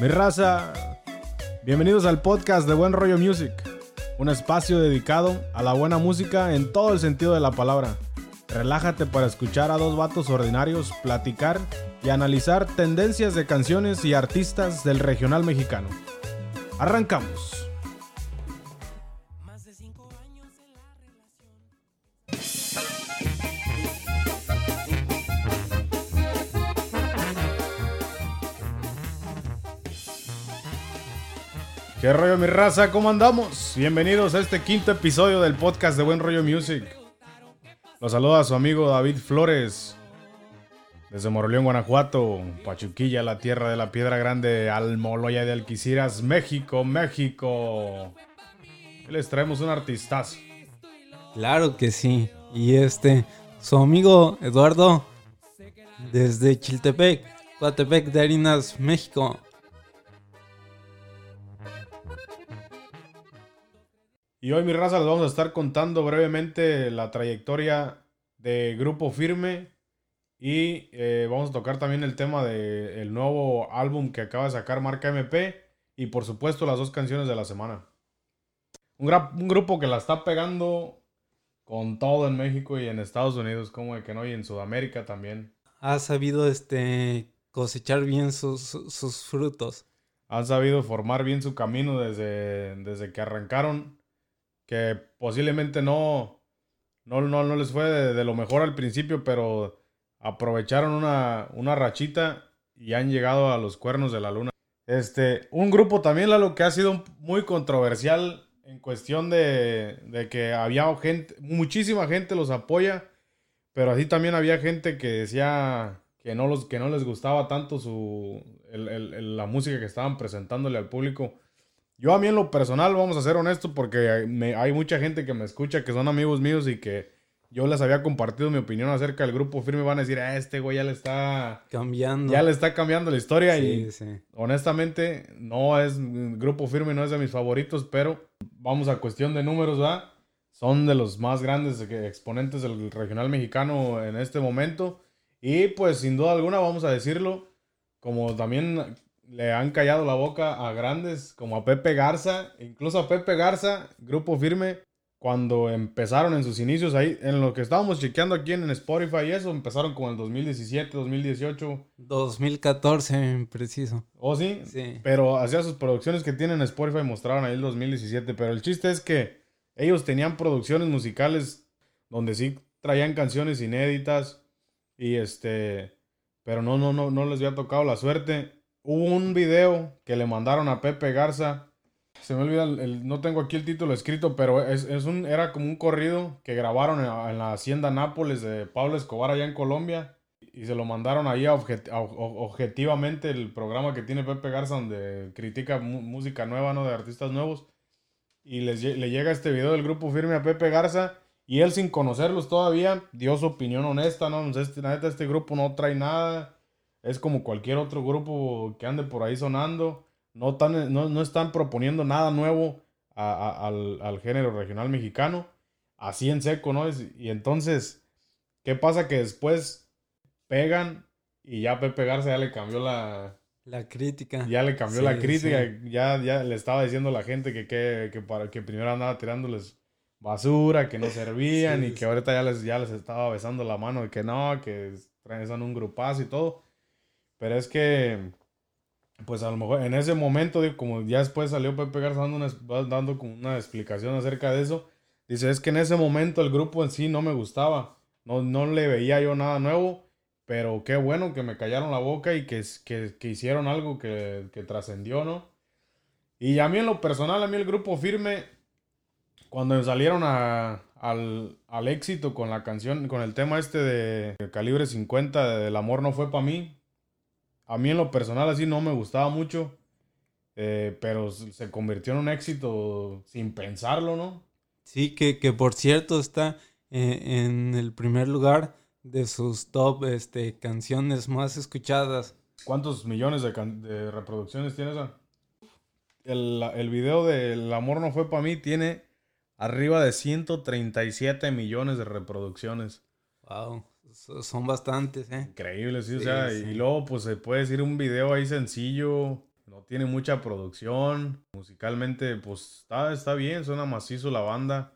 Mi raza, bienvenidos al podcast de Buen Rollo Music, un espacio dedicado a la buena música en todo el sentido de la palabra. Relájate para escuchar a dos vatos ordinarios platicar y analizar tendencias de canciones y artistas del regional mexicano. Arrancamos. ¿Qué rollo mi raza? ¿Cómo andamos? Bienvenidos a este quinto episodio del podcast de Buen Rollo Music. Los saluda su amigo David Flores. Desde Moroleón, Guanajuato, Pachuquilla, la tierra de la piedra grande, Almoloya de Alquiciras, México, México. Les traemos un artistazo. Claro que sí. Y este, su amigo Eduardo, desde Chiltepec, Coatepec de Harinas, México. Y hoy, mi raza, les vamos a estar contando brevemente la trayectoria de Grupo Firme. Y eh, vamos a tocar también el tema del nuevo álbum que acaba de sacar Marca MP. Y por supuesto, las dos canciones de la semana. Un, un grupo que la está pegando con todo en México y en Estados Unidos, como de que no, y en Sudamérica también. Ha sabido este cosechar bien sus, sus frutos. Han sabido formar bien su camino desde, desde que arrancaron que posiblemente no, no, no, les fue de, lo mejor al principio, pero aprovecharon una, una rachita y han llegado a los cuernos de la luna. Este, un grupo también, lo que ha sido muy controversial en cuestión de, de, que había gente, muchísima gente los apoya, pero así también había gente que decía que no, los, que no les gustaba tanto su, la música que estaban presentándole al público. Yo a mí en lo personal, vamos a ser honestos, porque hay mucha gente que me escucha que son amigos míos y que yo les había compartido mi opinión acerca del grupo firme. Van a decir, ah, este güey ya le está cambiando. Ya le está cambiando la historia. y honestamente, no es grupo firme, no es de mis favoritos, pero vamos a cuestión de números, ¿verdad? Son de los más grandes exponentes del regional mexicano en este momento. Y pues sin duda alguna, vamos a decirlo, como también le han callado la boca a grandes como a Pepe Garza, incluso a Pepe Garza, grupo firme, cuando empezaron en sus inicios ahí, en lo que estábamos chequeando aquí en Spotify y eso, empezaron como en 2017, 2018. 2014, preciso. ¿Oh, sí? Sí. Pero hacía sus producciones que tienen en Spotify mostraron ahí el 2017, pero el chiste es que ellos tenían producciones musicales donde sí traían canciones inéditas y este, pero no, no, no, no les había tocado la suerte Hubo un video que le mandaron a Pepe Garza. Se me olvida, no tengo aquí el título escrito, pero es, un, era como un corrido que grabaron en, la hacienda Nápoles de Pablo Escobar allá en Colombia. Y se lo mandaron ahí objetivamente el programa que tiene Pepe Garza donde critica música nueva, ¿no? De artistas nuevos. Y les, le llega este video del grupo firme a Pepe Garza. Y él sin conocerlos todavía dio su opinión honesta, ¿no? Este, este grupo no trae nada es como cualquier otro grupo que ande por ahí sonando. No, tan, no, están proponiendo nada nuevo al, género regional mexicano. Así en seco, ¿no? Y entonces, ¿qué pasa? Que después pegan y ya Pepe Garza ya le cambió la... La crítica. Ya le cambió la crítica. Ya, ya le estaba diciendo a la gente que, que, para, que primero andaba tirándoles basura, que no servían y que ahorita ya les, ya les estaba besando la mano y que no, que traen un grupazo y todo. Pero es que, pues a lo mejor en ese momento, como ya después salió Pepe Garza dando, una, dando como una explicación acerca de eso, dice, es que en ese momento el grupo en sí no me gustaba, no, no le veía yo nada nuevo, pero qué bueno que me callaron la boca y que, que, hicieron algo que, que trascendió, ¿no? Y a mí en lo personal, a mí el grupo firme, cuando salieron al, al, éxito con la canción, con el tema este de Calibre 50, de El amor no fue para mí, a mí en lo personal así no me gustaba mucho, eh, pero se convirtió en un éxito sin pensarlo, ¿no? Sí, que, que por cierto está eh, en el primer lugar de sus top este, canciones más escuchadas. ¿Cuántos millones de, reproducciones tiene esa? El, el video de El amor no fue para mí tiene arriba de 137 millones de reproducciones. Wow. Son bastantes, ¿eh? Increíble, sí, o sea, y luego pues se puede decir un video ahí sencillo, no tiene mucha producción. Musicalmente, pues está, está bien, suena macizo la banda.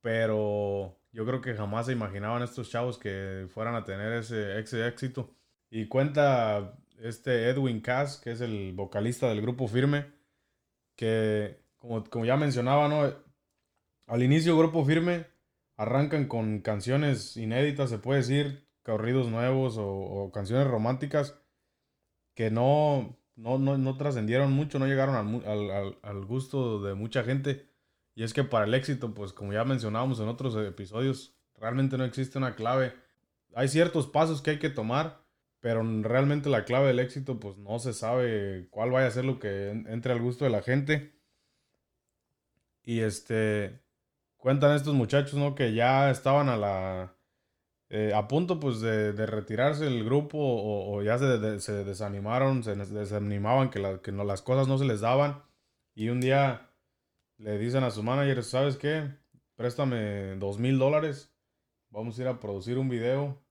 Pero yo creo que jamás se imaginaban estos chavos que fueran a tener ese, ese éxito. Y cuenta este Edwin Cass, que es el vocalista del grupo Firme, que como, como ya mencionaba, ¿no? Al inicio Grupo Firme arrancan con canciones inéditas, se puede decir, corridos nuevos o, canciones románticas que no, no, no, trascendieron mucho, no llegaron al, al, gusto de mucha gente. Y es que para el éxito, pues como ya mencionábamos en otros episodios, realmente no existe una clave. Hay ciertos pasos que hay que tomar, pero realmente la clave del éxito, pues no se sabe cuál vaya a ser lo que entre al gusto de la gente. Y este, cuentan estos muchachos, ¿no? Que ya estaban a la, eh, a punto pues de, retirarse del grupo o, ya se, se, desanimaron, se desanimaban que, que no, las cosas no se les daban. Y un día le dicen a su manager, ¿sabes qué? Préstame dos mil dólares, vamos a ir a producir un video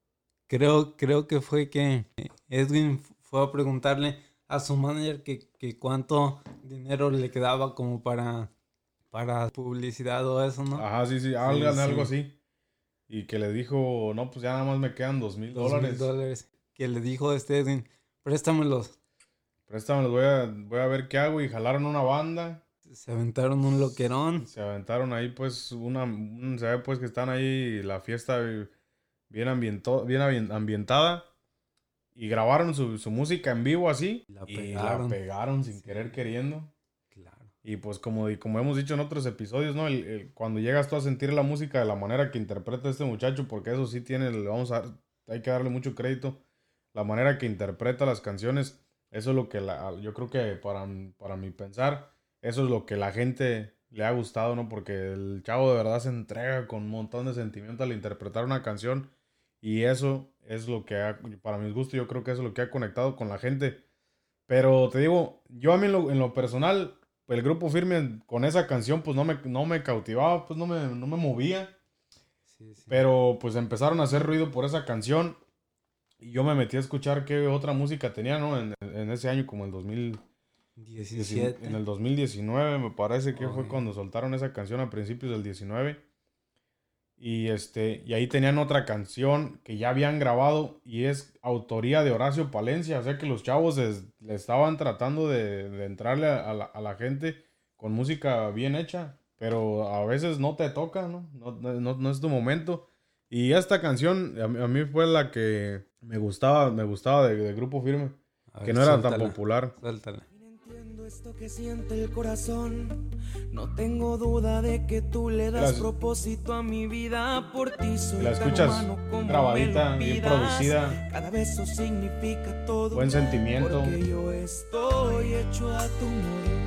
Creo, creo que fue que Edwin fue a preguntarle a su manager que, cuánto dinero le quedaba como para, para publicidad o eso, ¿no? Ajá, sí, sí, algo, algo así. Y que le dijo, no, pues ya nada más me quedan dos mil dólares. dólares. Que le dijo este Edwin, préstamelos. Préstamelos, voy a, voy a ver qué hago. Y jalaron una banda. Se aventaron un loquerón. Se aventaron ahí, pues, una, se ve pues que están ahí la fiesta bien, ambientó, bien ambientada. Y grabaron su, música en vivo así. y la pegaron sin querer queriendo. Y pues como, como hemos dicho en otros episodios, ¿no? cuando llegas tú a sentir la música de la manera que interpreta este muchacho, porque eso sí tiene, vamos a, hay que darle mucho crédito. La manera que interpreta las canciones, eso es lo que la, yo creo que para, para mi pensar, eso es lo que la gente le ha gustado, ¿no? Porque el chavo de verdad se entrega con un montón de sentimiento al interpretar una canción y eso es lo que, ha, para mis gustos, yo creo que es lo que ha conectado con la gente. Pero te digo, yo a mí en lo, personal, el grupo firme con esa canción, pues no me, no me cautivaba, pues no me, no me movía. Pero pues empezaron a hacer ruido por esa canción. Y yo me metí a escuchar qué otra música tenía, ¿no? En, ese año, como el 2017. En el 2019, me parece que fue cuando soltaron esa canción a principios del 19. Y, este, y ahí tenían otra canción que ya habían grabado y es autoría de Horacio Palencia. O sea que los chavos le estaban tratando de, entrarle a, la, gente con música bien hecha. Pero a veces no te toca, ¿no? No, es tu momento. Y esta canción a mí, fue la que me gustaba, me gustaba de, Grupo Firme. que no era tan popular esto que siente el corazón. No tengo duda de que tú le das propósito a mi vida. Por ti soy la escuchas grabadita, bien producida. Cada beso significa todo. Buen sentimiento. Porque yo estoy hecho a tu.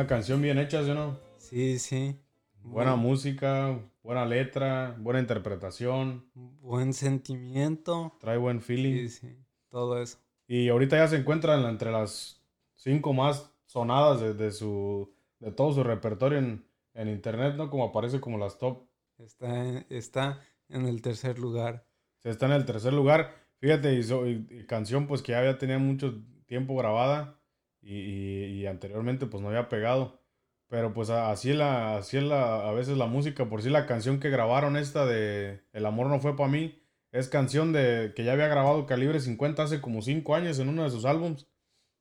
Una canción bien hecha, ¿sí o no? Sí, sí. Buena música, buena letra, buena interpretación. Buen sentimiento. Trae buen feeling. Sí, sí. Todo eso. Y ahorita ya se encuentra entre las cinco más sonadas de, su de todo su repertorio en, internet, ¿no? Como aparece como las top. Está en, está en el tercer lugar. Se está en el tercer lugar. Fíjate, y, canción pues que ya tenía mucho tiempo grabada y, anteriormente pues no había pegado. Pero pues así la, así la, a veces la música, por si la canción que grabaron esta de El amor no fue para mí, es canción de que ya había grabado Calibre 50 hace como 5 años en uno de sus álbums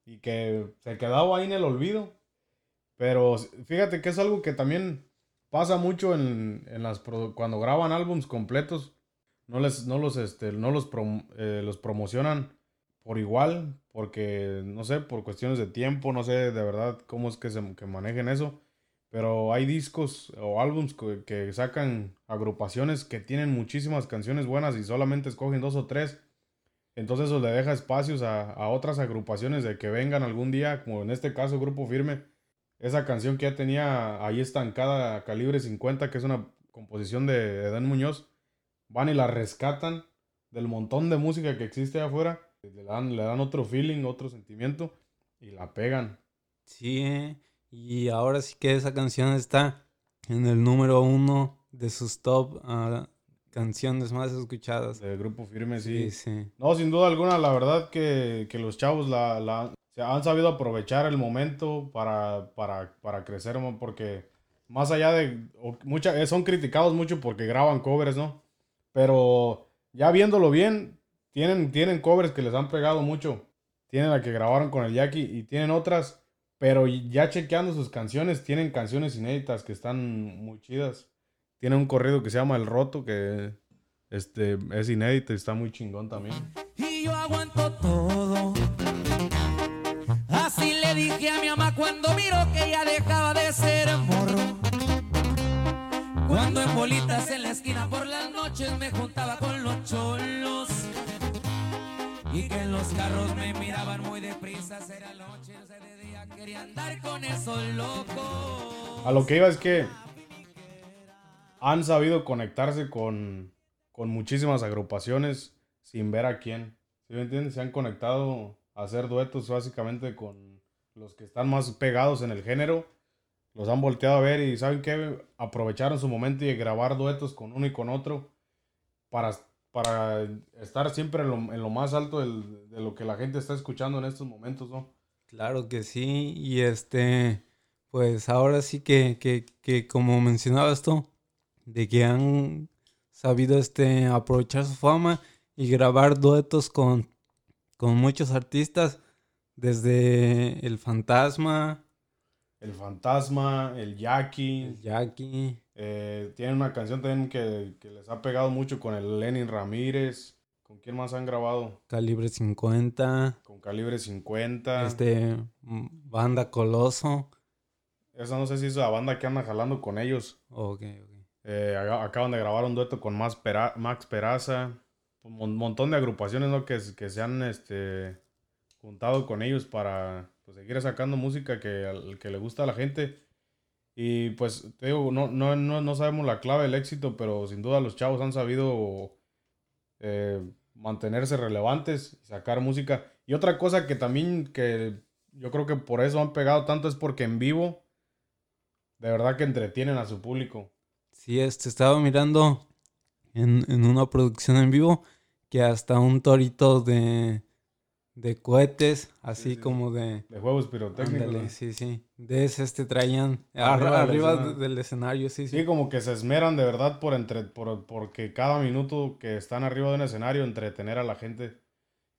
y que se quedaba ahí en el olvido. Pero fíjate que es algo que también pasa mucho en, en las cuando graban álbums completos, no les no los este no los, eh, los promocionan por igual, porque no sé, por cuestiones de tiempo, no sé de verdad cómo es que se que manejen eso, pero hay discos o álbums que, sacan agrupaciones que tienen muchísimas canciones buenas y solamente escogen dos o tres. Entonces eso le deja espacios a, otras agrupaciones de que vengan algún día, como en este caso Grupo Firme. Esa canción que ya tenía ahí estancada, Calibre 50, que es una composición de Edén Muñoz, van y la rescatan del montón de música que existe afuera le dan, le dan otro feeling, otro sentimiento. y la pegan. Sí, ¿eh? y ahora sí que esa canción está en el número uno de sus top uh, canciones más escuchadas. De Grupo Firme, sí. No, sin duda alguna, la verdad que, los chavos la, la, han sabido aprovechar el momento para, para, para crecer, porque más allá de... Mucha, son criticados mucho porque graban covers, ¿no? Pero ya viéndolo bien, tienen, tienen covers que les han pegado mucho. Tienen la que grabaron con el Jackie y tienen otras. Pero ya chequeando sus canciones, tienen canciones inéditas que están muy chidas. Tiene un corrido que se llama El Roto, que este, es inédito y está muy chingón también. Y yo aguanto todo. Así le dije a mi mamá cuando miro que ella dejaba de ser morro. Cuando en bolitas en la esquina por las noches me juntaba con los cholos. Y que en los carros me miraban muy deprisa, era noche, de día, quería andar con esos locos. A lo que iba es que han sabido conectarse con, con muchísimas agrupaciones sin ver a quién. ¿Sí me entiendes? Se han conectado a hacer duetos básicamente con los que están más pegados en el género. Los han volteado a ver y ¿saben qué? Aprovecharon su momento y grabar duetos con uno y con otro para, para estar siempre en lo, en lo más alto de lo que la gente está escuchando en estos momentos, ¿no? Claro que sí. Y este, pues ahora sí que, que, que como mencionabas tú, de que han sabido este, aprovechar su fama y grabar duetos con, con muchos artistas, desde El Fantasma. El Fantasma, el Jackie. El Jackie. Eh, tienen una canción también que, les ha pegado mucho con el Lenin Ramírez. ¿Con quién más han grabado? Calibre 50. Con Calibre 50. Este, Banda Coloso. Esa no sé si es la banda que anda jalando con ellos. Ok, ok. Eh, acaban de grabar un dueto con Max, Peraza. Un montón de agrupaciones ¿no? que, que se han este, juntado con ellos para pues, seguir sacando música que, que le gusta a la gente. Y pues te digo, no, no, no, sabemos la clave del éxito, pero sin duda los chavos han sabido eh, mantenerse relevantes y sacar música. Y otra cosa que también que yo creo que por eso han pegado tanto es porque en vivo de verdad que entretienen a su público. Sí, este, estaba mirando en, una producción en vivo que hasta un torito de, de cohetes, así como de... De juegos pirotécnicos. sí, sí. De ese este traían arriba, del, escenario, sí, sí. Sí, como que se esmeran de verdad por, entre, por porque cada minuto que están arriba de un escenario entretener a la gente.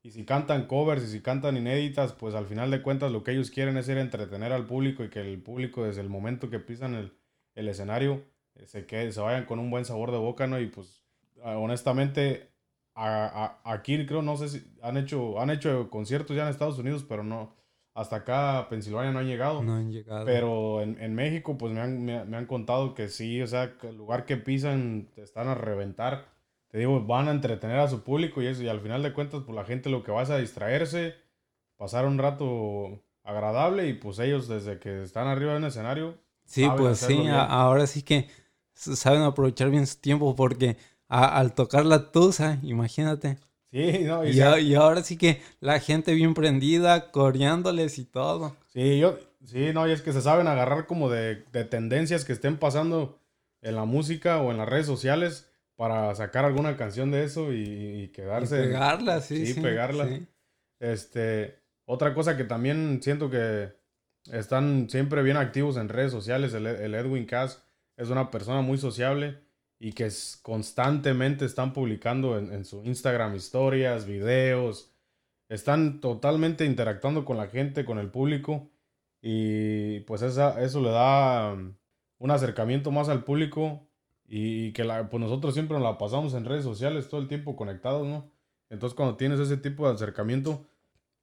Y si cantan covers y si cantan inéditas, pues al final de cuentas lo que ellos quieren es ir a entretener al público y que el público desde el momento que pisan el, el escenario se, que, se vayan con un buen sabor de boca, ¿no? Y pues, ah, honestamente, aquí creo, no sé si han hecho, han hecho conciertos ya en Estados Unidos, pero no, hasta acá Pensilvania no han llegado. No han llegado. Pero en, México, pues me han, me, han, contado que sí, o sea, que el lugar que pisan están a reventar. Te digo, van a entretener a su público y eso, y al final de cuentas, pues la gente lo que va es a distraerse, pasar un rato agradable y pues ellos desde que están arriba en el escenario. Sí, pues sí, ahora sí que saben aprovechar bien su tiempo porque al tocar la tusa, imagínate. Sí, no, y, y, ahora sí que la gente bien prendida, coreándoles y todo. Sí, yo, sí, no, y es que se saben agarrar como de, tendencias que estén pasando en la música o en las redes sociales para sacar alguna canción de eso y, quedarse. Y pegarla, sí. Sí, pegarla. Este, otra cosa que también siento que están siempre bien activos en redes sociales, el, el Edwin Cass es una persona muy sociable y que constantemente están publicando en, su Instagram historias, videos, están totalmente interactuando con la gente, con el público. Y pues eso le da um, un acercamiento más al público y, que la, pues nosotros siempre nos la pasamos en redes sociales todo el tiempo conectados, ¿no? Entonces cuando tienes ese tipo de acercamiento,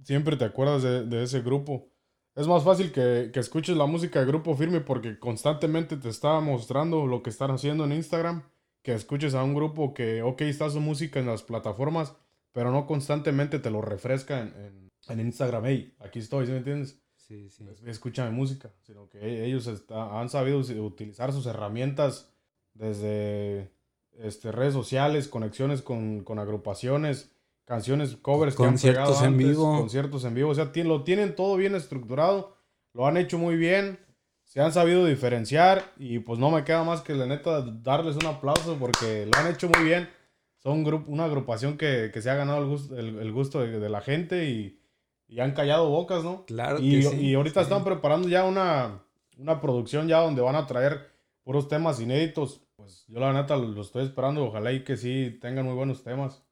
siempre te acuerdas de ese grupo es más fácil que, escuches la música de Grupo Firme porque constantemente te está mostrando lo que están haciendo en Instagram, que escuches a un grupo que, ok, está su música en las plataformas, pero no constantemente te lo refresca en, Instagram. Hey, aquí estoy, ¿sí me entiendes? Sí, sí. Escucha mi música, sino que ellos han sabido utilizar sus herramientas desde este, redes sociales, conexiones con, con agrupaciones canciones, covers que conciertos en vivo. conciertos en vivo. O sea, lo tienen todo bien estructurado, lo han hecho muy bien, se han sabido diferenciar y pues no me queda más que la neta darles un aplauso porque lo han hecho muy bien. Son grupo, una agrupación que, se ha ganado el gusto, el, gusto de, la gente y, han callado bocas, ¿no? Claro. Y, que sí, y ahorita están preparando ya una, una producción ya donde van a traer puros temas inéditos. Pues yo la neta lo estoy esperando, ojalá y que sí tengan muy buenos temas.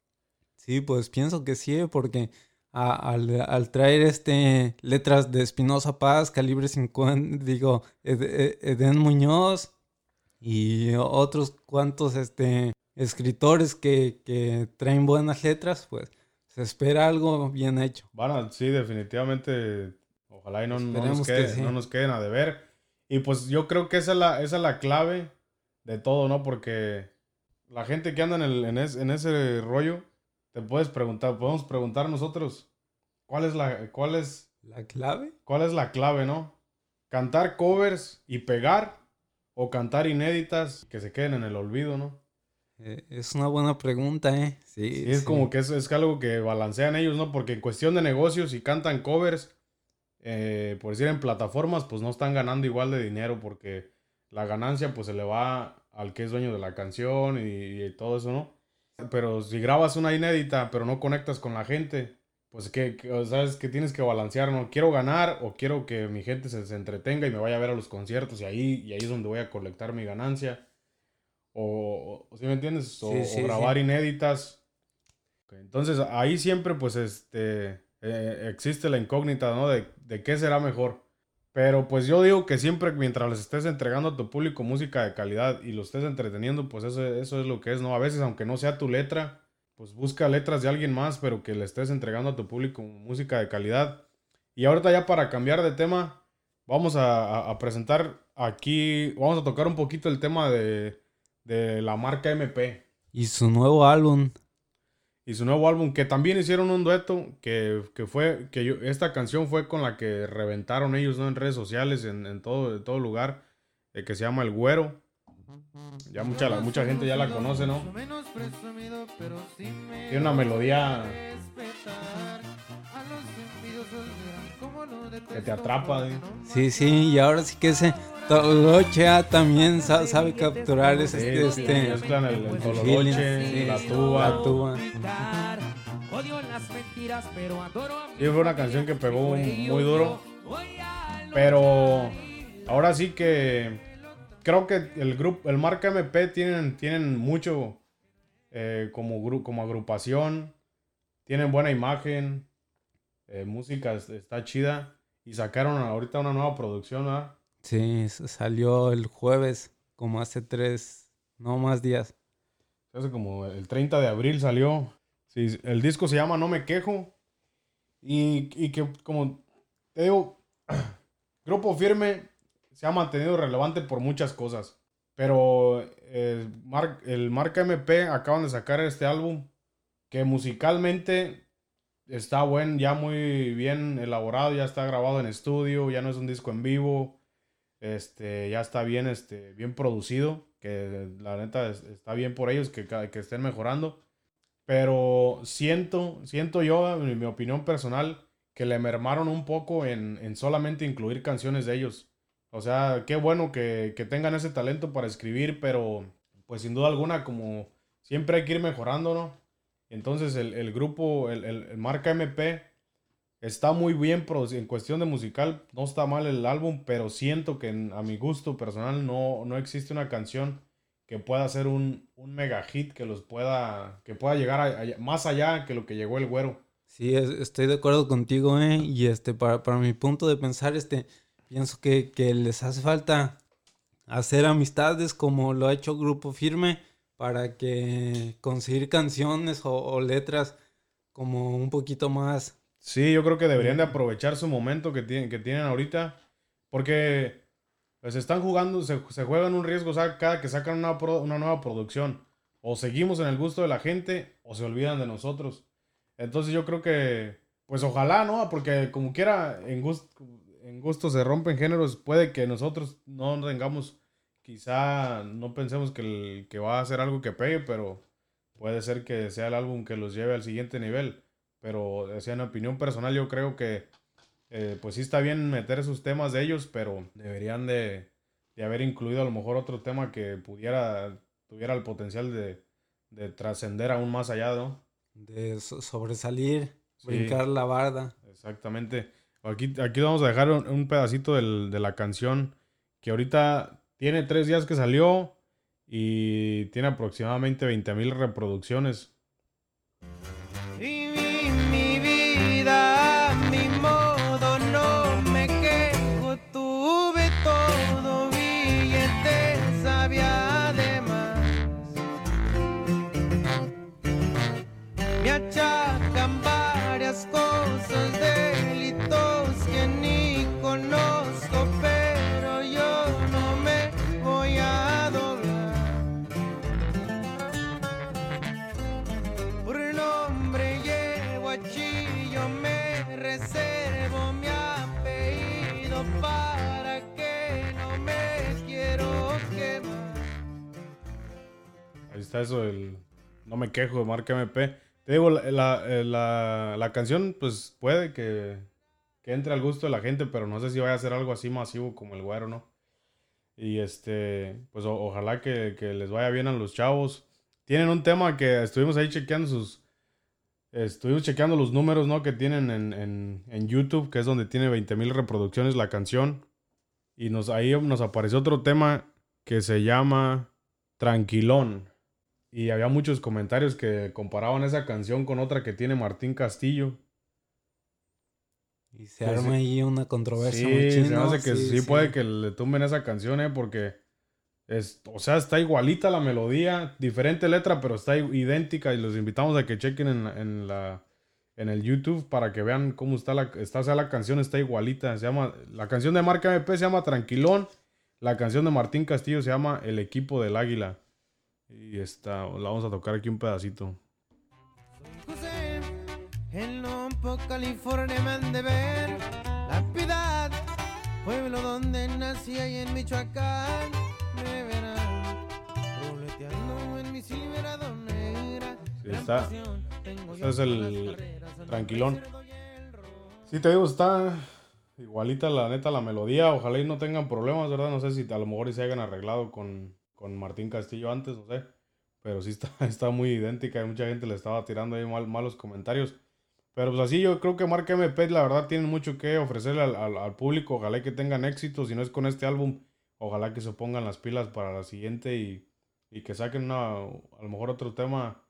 Sí, pues pienso que sí, porque al, traer este letras de Espinosa Paz, Calibre 50, digo, Eden Muñoz y otros cuantos este, escritores que, traen buenas letras, pues se espera algo bien hecho. Bueno, sí, definitivamente, ojalá y no, nos, queden a deber. Y pues yo creo que esa es la, esa es la clave de todo, ¿no? Porque la gente que anda en, el, en, en ese rollo te puedes preguntar, podemos preguntar nosotros, ¿cuál es la, cuál es... ¿La clave? ¿Cuál es la clave, no? ¿Cantar covers y pegar o cantar inéditas que se queden en el olvido, no? Eh, es una buena pregunta, ¿eh? Sí. es como que es, es, algo que balancean ellos, ¿no? Porque en cuestión de negocios, si cantan covers, eh, por decir en plataformas, pues no están ganando igual de dinero porque la ganancia pues se le va al que es dueño de la canción y todo eso, ¿no? Pero si grabas una inédita, pero no conectas con la gente, pues que, sabes que tienes que balancear, ¿no? Quiero ganar o quiero que mi gente se, entretenga y me vaya a ver a los conciertos y ahí, y ahí es donde voy a colectar mi ganancia. O, ¿sí me entiendes? O, grabar inéditas. Entonces ahí siempre pues este, eh, existe la incógnita, ¿no? De, de qué será mejor. Pero pues yo digo que siempre mientras les estés entregando a tu público música de calidad y lo estés entreteniendo, pues eso, eso es lo que es, ¿no? A veces aunque no sea tu letra, pues busca letras de alguien más, pero que le estés entregando a tu público música de calidad. Y ahorita ya para cambiar de tema, vamos a, presentar aquí, vamos a tocar un poquito el tema de, de la marca MP. Y su nuevo álbum y su nuevo álbum, que también hicieron un dueto, que, fue, que yo, esta canción fue con la que reventaron ellos, ¿no? En redes sociales, en, todo, todo lugar, eh, que se llama El Güero. Ya mucha, mucha gente ya la conoce, ¿no? Tiene una melodía que te atrapa. ¿eh? Sí, sí, y ahora sí que ese Tololoche también sabe, capturar ese, sí, este, el, Tololoche, la tuba. La tuba. Y fue una canción que pegó muy duro. Pero ahora sí que creo que el grupo, el marca MP tienen, tienen mucho eh, como, como agrupación. Tienen buena imagen. Eh, música está chida. Y sacaron ahorita una nueva producción, ¿verdad? Sí, salió el jueves, como hace tres, no más días. Hace como el 30 de abril salió. Sí, el disco se llama No Me Quejo. Y, y que, como te digo, Grupo Firme se ha mantenido relevante por muchas cosas. Pero eh, el Marca MP acaban de sacar este álbum que musicalmente está buen, ya muy bien elaborado, ya está grabado en estudio, ya no es un disco en vivo este, ya está bien, este, bien producido, que la neta está bien por ellos que, que estén mejorando. Pero siento, siento yo, en mi opinión personal, que le mermaron un poco en, solamente incluir canciones de ellos. O sea, qué bueno que, tengan ese talento para escribir, pero pues sin duda alguna, como siempre hay que ir mejorando, ¿no? Entonces el, grupo, el, el, marca MP, Está muy bien en cuestión de musical, no está mal el álbum, pero siento que a mi gusto personal no, no existe una canción que pueda ser un, un mega hit que los pueda, que pueda llegar más allá que lo que llegó el güero. Sí, estoy de acuerdo contigo, ¿eh? Y este, para, para mi punto de pensar, este, pienso que, les hace falta hacer amistades como lo ha hecho Grupo Firme para que conseguir canciones o letras como un poquito más Sí, yo creo que deberían de aprovechar su momento que tienen, que tienen ahorita. Porque pues están jugando, se, juegan un riesgo cada que sacan una, una nueva producción. O seguimos en el gusto de la gente o se olvidan de nosotros. Entonces yo creo que, pues ojalá, ¿no? Porque como quiera, en gusto, en gusto se rompen géneros. Puede que nosotros no tengamos, quizá no pensemos que, que va a ser algo que pegue, pero puede ser que sea el álbum que los lleve al siguiente nivel. Pero, o en opinión personal, yo creo que eh, pues sí está bien meter esos temas de ellos, pero deberían de, haber incluido a lo mejor otro tema que pudiera, tuviera el potencial de, trascender aún más allá, ¿no? De sobresalir, brincar la barda. Exactamente. Aquí, aquí vamos a dejar un, pedacito de la canción que ahorita tiene tres días que salió y tiene aproximadamente 20 mil reproducciones. Eso del No me quejo de marca MP. Te digo, la, la, la, canción, pues puede que, que, entre al gusto de la gente, pero no sé si vaya a ser algo así masivo como el güero, ¿no? Y este, pues ojalá que, que, les vaya bien a los chavos. Tienen un tema que estuvimos ahí chequeando sus. Estuvimos chequeando los números, ¿no? Que tienen en, en, en YouTube, que es donde tiene 20 mil reproducciones la canción. Y nos, ahí nos apareció otro tema que se llama Tranquilón. Y había muchos comentarios que comparaban esa canción con otra que tiene Martín Castillo. Y se arma ahí una controversia sí, se hace que sí, puede que le tumben esa canción, ¿eh? Porque, es, o sea, está igualita la melodía, diferente letra, pero está idéntica y los invitamos a que chequen en, en la, en el YouTube para que vean cómo está la, está, o sea, la canción está igualita. Se llama, la canción de Marca MP se llama Tranquilón, la canción de Martín Castillo se llama El Equipo del Águila. Y esta, la vamos a tocar aquí un pedacito. José, en Lompo, California me han de ver la piedad, pueblo donde nací y en Michoacán me verán roleteando en mi Silverado negra. Sí, está. Este es el tranquilón. Sí, te digo, está igualita la neta la melodía. Ojalá y no tengan problemas, ¿verdad? No sé si a lo mejor se hayan arreglado con, con Martín Castillo antes, no sé. Pero sí está, está muy idéntica y mucha gente le estaba tirando ahí mal, malos comentarios. Pero pues así yo creo que Marca MP la verdad tiene mucho que ofrecerle al, al, público. Ojalá que tengan éxito. Si no es con este álbum, ojalá que se pongan las pilas para la siguiente y, y que saquen una, a lo mejor otro tema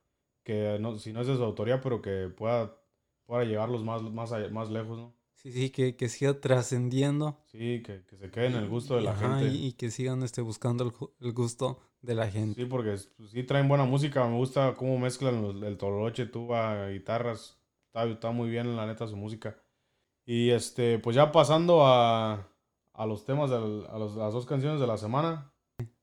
que no, si no es de su autoría, pero que pueda, pueda llevarlos más, más, más lejos, ¿no? Sí, sí, que, que siga trascendiendo. Sí, que, que, se quede en el gusto de la gente. Y, y, que sigan este, buscando el, el, gusto de la gente. Sí, porque pues, sí traen buena música. Me gusta cómo mezclan los, el toloche, tuba, guitarras. Está, está, muy bien, la neta, su música. Y este, pues ya pasando a, a los temas, de, a los, las dos canciones de la semana.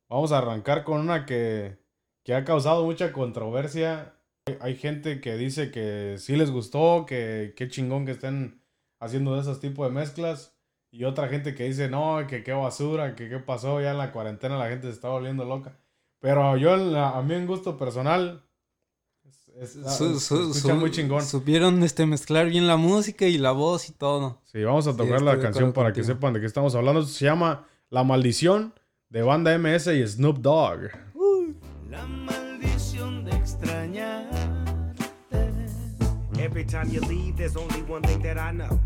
Vamos a arrancar con una que, que ha causado mucha controversia. Hay, hay gente que dice que sí les gustó, que qué chingón que estén haciendo de esos tipos de mezclas. Y otra gente que dice, no, que qué basura, que qué pasó, ya en la cuarentena la gente se está volviendo loca. Pero yo, a mí en gusto personal, es, muy chingón. Supieron este, mezclar bien la música y la voz y todo. Sí, vamos a tocar la canción para que sepan de qué estamos hablando. Se llama La Maldición de Banda MS y Snoop Dogg. La maldición de extrañar. Every time you leave, there's only one thing that I know.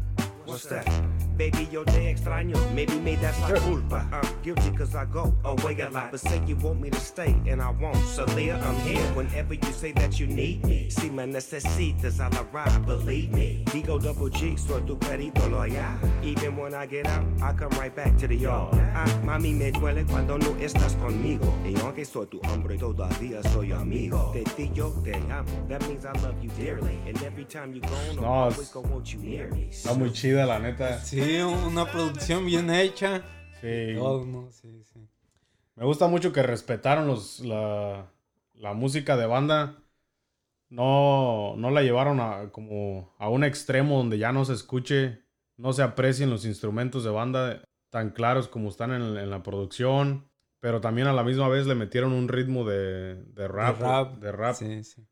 What's that? Baby, yo te extraño. Maybe me that's la culpa. I'm guilty cause I go away a lot. But say you want me to stay and I won't. So Leah, I'm here whenever you say that you need me. Si me necesitas, I'll arrive, believe me. Digo double G, soy tu perito loyal. Even when I get out, I come right back to the yard. Ah, mami, me duele cuando no estás conmigo. Y aunque soy tu hombre, todavía soy amigo. Te digo te amo. That means I love you dearly. And every time you go, I'm always gonna want you near me. Está muy chida, la neta. Sí, una producción bien hecha. Sí. Todo, ¿no? sí, sí. Me gusta mucho que respetaron los, la, la música de banda. No, no la llevaron a, como a un extremo donde ya no se escuche, no se aprecien los instrumentos de banda tan claros como están en, en la producción. pero también a la misma vez le metieron un ritmo de, de rap, de rap,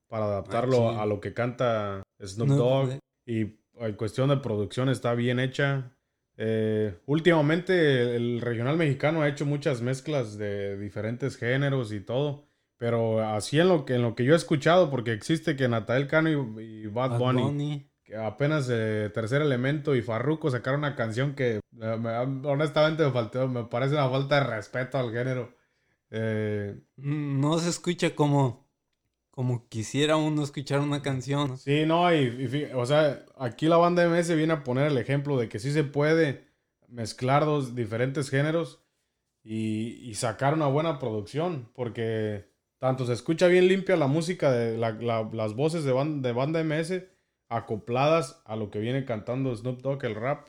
para adaptarlo a lo que canta Snoop Dogg. Y en cuestión de producción está bien hecha. Eh, últimamente el regional mexicano ha hecho muchas mezclas de diferentes géneros y todo. Pero así en lo que, en lo que yo he escuchado, porque existe que Natael Cano y, Bad, Bunny, que apenas eh, Tercer Elemento y Farruko sacaron una canción que honestamente me, faltó, me parece una falta de respeto al género. Eh, no se escucha como, como quisiera uno escuchar una canción. Sí, no, y, o sea, aquí la banda MS viene a poner el ejemplo de que sí se puede mezclar dos diferentes géneros y, y sacar una buena producción, porque tanto se escucha bien limpia la música de las voces de, de banda MS acopladas a lo que viene cantando Snoop Dogg, el rap.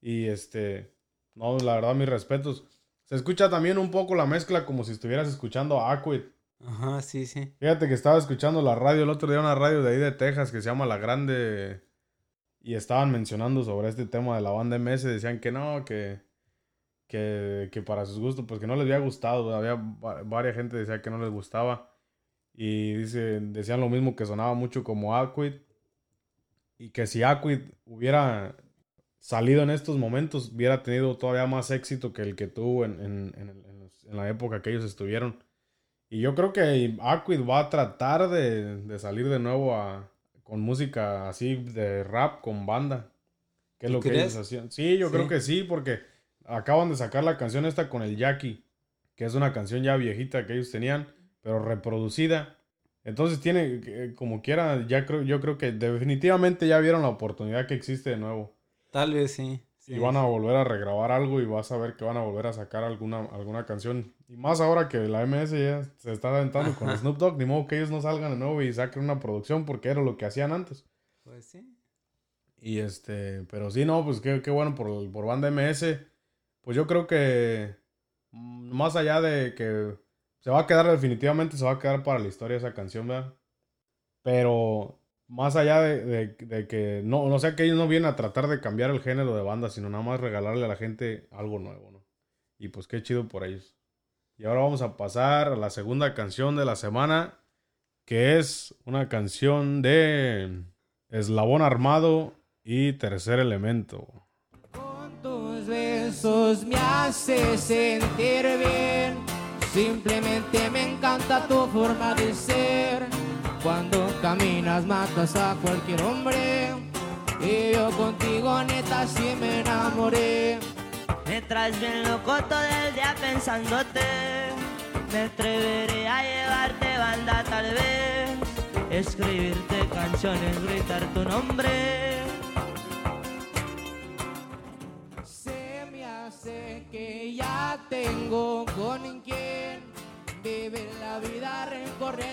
Y este, no, la verdad, mis respetos. Se escucha también un poco la mezcla como si estuvieras escuchando a Aquid. Ajá, sí, sí. Fíjate que estaba escuchando la radio el otro día, una radio de ahí de Texas que se llama La Grande. Y estaban mencionando sobre este tema de la banda MS. Decían que no, que, que, para sus gustos, pues que no les había gustado. Había varias gente decía que no les gustaba. Y dice, decían lo mismo que sonaba mucho como Aquid. Y que si Aquid hubiera salido en estos momentos, hubiera tenido todavía más éxito que el que tuvo en, en, en, la época que ellos estuvieron. Y yo creo que Aquid va a tratar de, de salir de nuevo a, con música así de rap con banda. Que es lo que ellos hacían. Sí, yo creo que sí, porque acaban de sacar la canción esta con el Jackie, que es una canción ya viejita que ellos tenían, pero reproducida. Entonces tiene, eh, como quiera, ya creo, yo creo que definitivamente ya vieron la oportunidad que existe de nuevo. Tal vez sí. Y van a volver a regrabar algo y vas a ver que van a volver a sacar alguna, alguna canción. Y más ahora que la MS ya se está aventando con Snoop Dogg, ni modo que ellos no salgan de nuevo y saquen una producción porque era lo que hacían antes. Pues sí. Y este, pero sí, no, pues qué, qué bueno por, por banda MS pues yo creo que mm, más allá de que se va a quedar definitivamente, se va a quedar para la historia esa canción, ¿verdad? Pero más allá de, que no, no sea que ellos no vienen a tratar de cambiar el género de banda, sino nada más regalarle a la gente algo nuevo, ¿no? Y pues qué chido por ellos. Y ahora vamos a pasar a la segunda canción de la semana, que es una canción de Eslabón Armado y Tercer Elemento me hace sentir bien. Simplemente me encanta tu forma de ser. Cuando caminas matas a cualquier hombre. Y yo contigo neta sí me enamoré. Me traes bien loco todo el día pensándote. Me atreveré a llevarte banda tal vez. Escribirte canciones, gritar tu nombre que ya tengo con quien vivir la vida,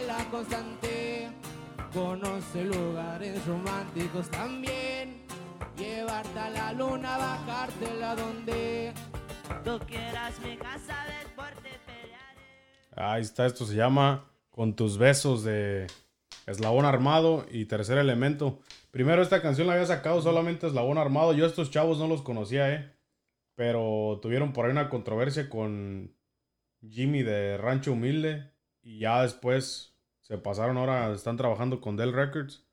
la constante. Conoce lugares románticos también. Llevarte a la luna, bajártela donde tú quieras mi casa, deporte, pelearé. Ahí está, esto se llama Con tus besos de Eslabón Armado y Tercer Elemento. Primero esta canción la había sacado solamente Eslabón Armado. Yo estos chavos no los conocía, eh pero tuvieron por ahí una controversia con Jimmy de Rancho Humilde y ya después se pasaron ahora, están trabajando con Dell Records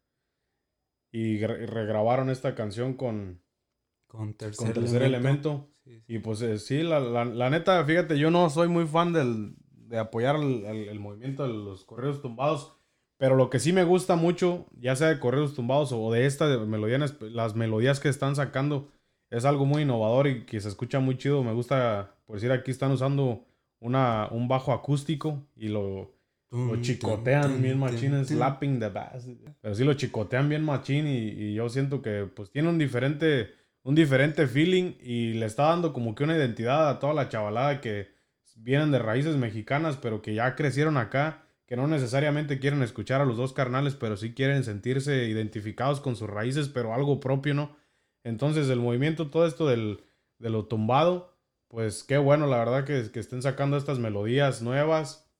y regrabaron esta canción con, con Tercer, Elemento. Y pues eh, sí, la, la, neta, fíjate, yo no soy muy fan del, de apoyar el, el, movimiento de los correos tumbados. Pero lo que sí me gusta mucho, ya sea de correos tumbados o de esta melodía, las melodías que están sacando, es algo muy innovador y que se escucha muy chido. Me gusta, por decir, aquí están usando una, un bajo acústico y lo, lo chicotean bien machín, slapping the bass. Pero sí lo chicotean bien machín y, yo siento que pues tiene un diferente, un diferente feeling y le está dando como que una identidad a toda la chavalada que vienen de raíces mexicanas pero que ya crecieron acá, que no necesariamente quieren escuchar a los dos carnales, pero sí quieren sentirse identificados con sus raíces, pero algo propio, ¿no? Entonces el movimiento, todo esto del, de lo tumbado, pues qué bueno, la verdad que, que estén sacando estas melodías nuevas.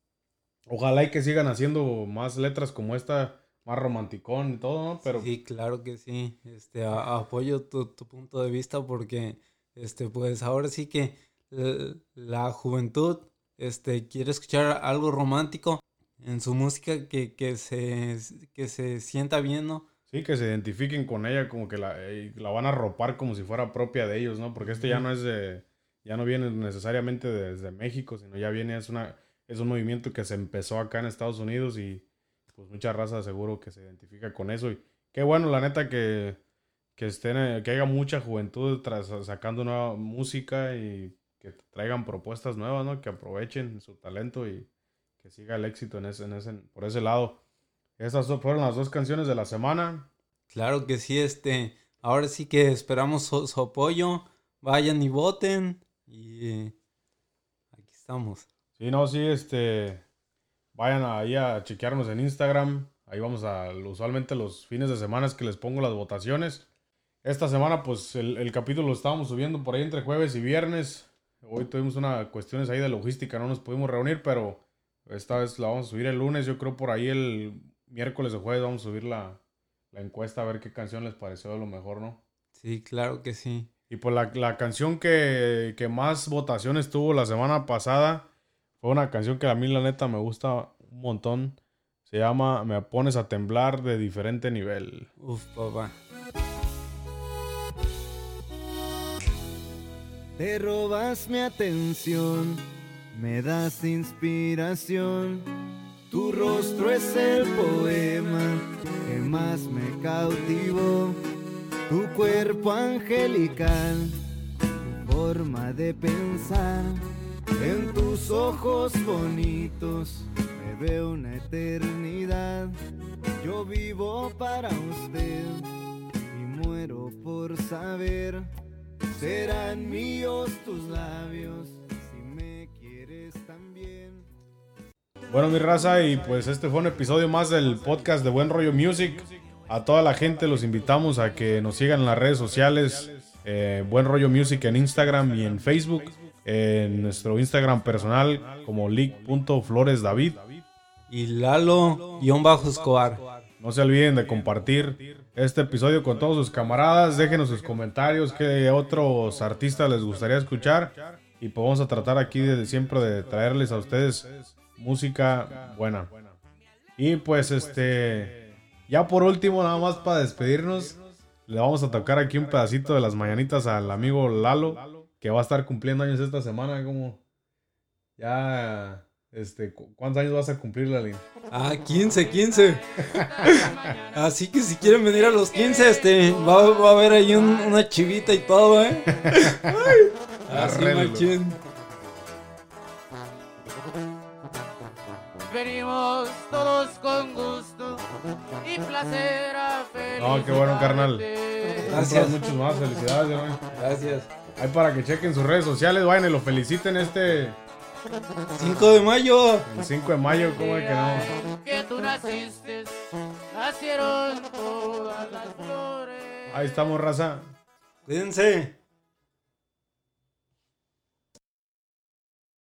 Ojalá y que sigan haciendo más letras como esta, más romanticón y todo, ¿no? Pero... Sí, claro que sí. Este, apoyo tu, tu, punto de vista porque, este, pues ahora sí que eh, la juventud este, quiere escuchar algo romántico en su música que, que, se, que se sienta bien, ¿no? Sí, que se identifiquen con ella, como que la, eh, la van a ropar como si fuera propia de ellos, ¿no? Porque este ya no es de, ya no viene necesariamente desde México, sino ya viene, es una, es un movimiento que se empezó acá en Estados Unidos y pues mucha raza seguro que se identifica con eso. Y qué bueno, la neta, que, que estén, que haya mucha juventud tras, sacando nueva música y que traigan propuestas nuevas, ¿no? Que aprovechen su talento y que siga el éxito en ese, en ese, por ese lado. Esas fueron las dos canciones de la semana. Claro que sí, este, ahora sí que esperamos su, apoyo. Vayan y voten. Y aquí estamos. Sí, no, sí, este, vayan ahí a chequearnos en Instagram. Ahí vamos a, usualmente los fines de semana es que les pongo las votaciones. Esta semana, pues, el, el capítulo lo estábamos subiendo por ahí entre jueves y viernes. Hoy tuvimos unas cuestiones ahí de logística, no nos pudimos reunir, pero esta vez la vamos a subir el lunes. Yo creo por ahí el miércoles o jueves vamos a subir la, encuesta a ver qué canción les pareció lo mejor, ¿no? Sí, claro que sí. Y pues la, canción que, más votaciones tuvo la semana pasada fue una canción que a mí la neta me gusta un montón. Se llama Me pones a temblar de diferente nivel. Uf, papá. Te robas mi atención, me das inspiración tu rostro es el poema que más me cautivó. Tu cuerpo angelical, tu forma de pensar. En tus ojos bonitos me veo una eternidad. Yo vivo para usted y muero por saber. Serán míos tus labios Bueno, mi raza, y pues este fue un episodio más del podcast de Buen Rollo Music. A toda la gente los invitamos a que nos sigan en las redes sociales, eh, Buen Rollo Music en Instagram y en Facebook, en nuestro Instagram personal como league.floresdavid. Y Lalo-Escobar. No se olviden de compartir este episodio con todos sus camaradas. Déjenos sus comentarios qué otros artistas les gustaría escuchar. Y pues vamos a tratar aquí de siempre de traerles a ustedes música buena. Y pues este, ya por último, nada más para despedirnos, le vamos a tocar aquí un pedacito de las mañanitas al amigo Lalo, que va a estar cumpliendo años esta semana, como ya... Este, ¿cuántos años vas a cumplir, Lalín? Ah, 15, 15. Así que si quieren venir a los 15, este, va, va a haber ahí una chivita y todo, ¿eh? Así, machín. Todos con gusto y placer a No, qué bueno, carnal. Gracias. Muchas más felicidades, Gracias. Ahí para que chequen sus redes sociales, vayan y lo feliciten este 5 de mayo. El 5 de mayo, ¿cómo es que no? Que tú naciste, nacieron todas las flores. Ahí estamos, raza. Cuídense.